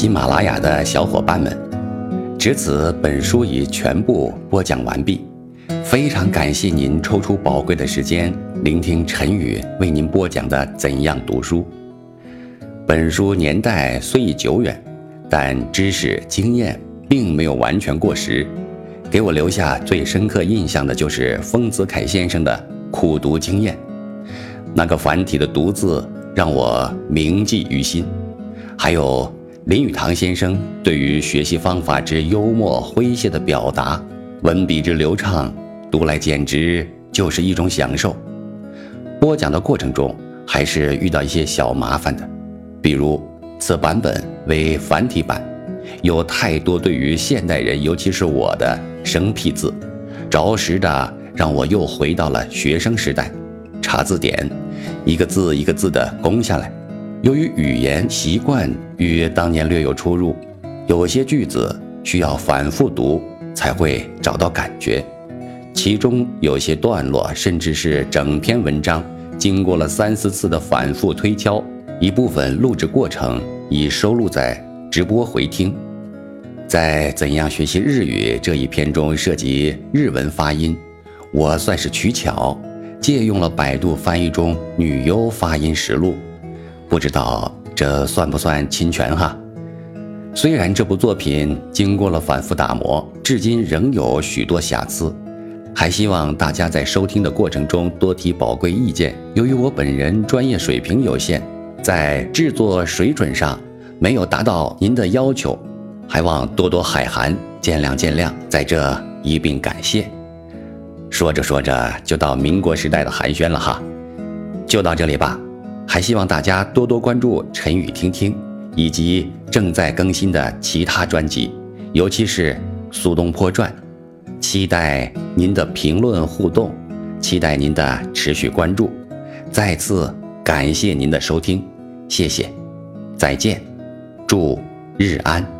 喜马拉雅的小伙伴们，至此本书已全部播讲完毕。非常感谢您抽出宝贵的时间聆听陈宇为您播讲的《怎样读书》。本书年代虽已久远，但知识经验并没有完全过时。给我留下最深刻印象的就是丰子恺先生的苦读经验，那个繁体的“读”字让我铭记于心，还有。林语堂先生对于学习方法之幽默诙谐的表达，文笔之流畅，读来简直就是一种享受。播讲的过程中，还是遇到一些小麻烦的，比如此版本为繁体版，有太多对于现代人，尤其是我的生僻字，着实的让我又回到了学生时代，查字典，一个字一个字的攻下来。由于语言习惯与当年略有出入，有些句子需要反复读才会找到感觉，其中有些段落甚至是整篇文章，经过了三四次的反复推敲，一部分录制过程已收录在直播回听。在怎样学习日语这一篇中涉及日文发音，我算是取巧，借用了百度翻译中女优发音实录。不知道这算不算侵权哈？虽然这部作品经过了反复打磨，至今仍有许多瑕疵，还希望大家在收听的过程中多提宝贵意见。由于我本人专业水平有限，在制作水准上没有达到您的要求，还望多多海涵，见谅见谅。在这一并感谢。说着说着就到民国时代的寒暄了哈，就到这里吧。还希望大家多多关注陈宇听听，以及正在更新的其他专辑，尤其是《苏东坡传》，期待您的评论互动，期待您的持续关注。再次感谢您的收听，谢谢，再见，祝日安。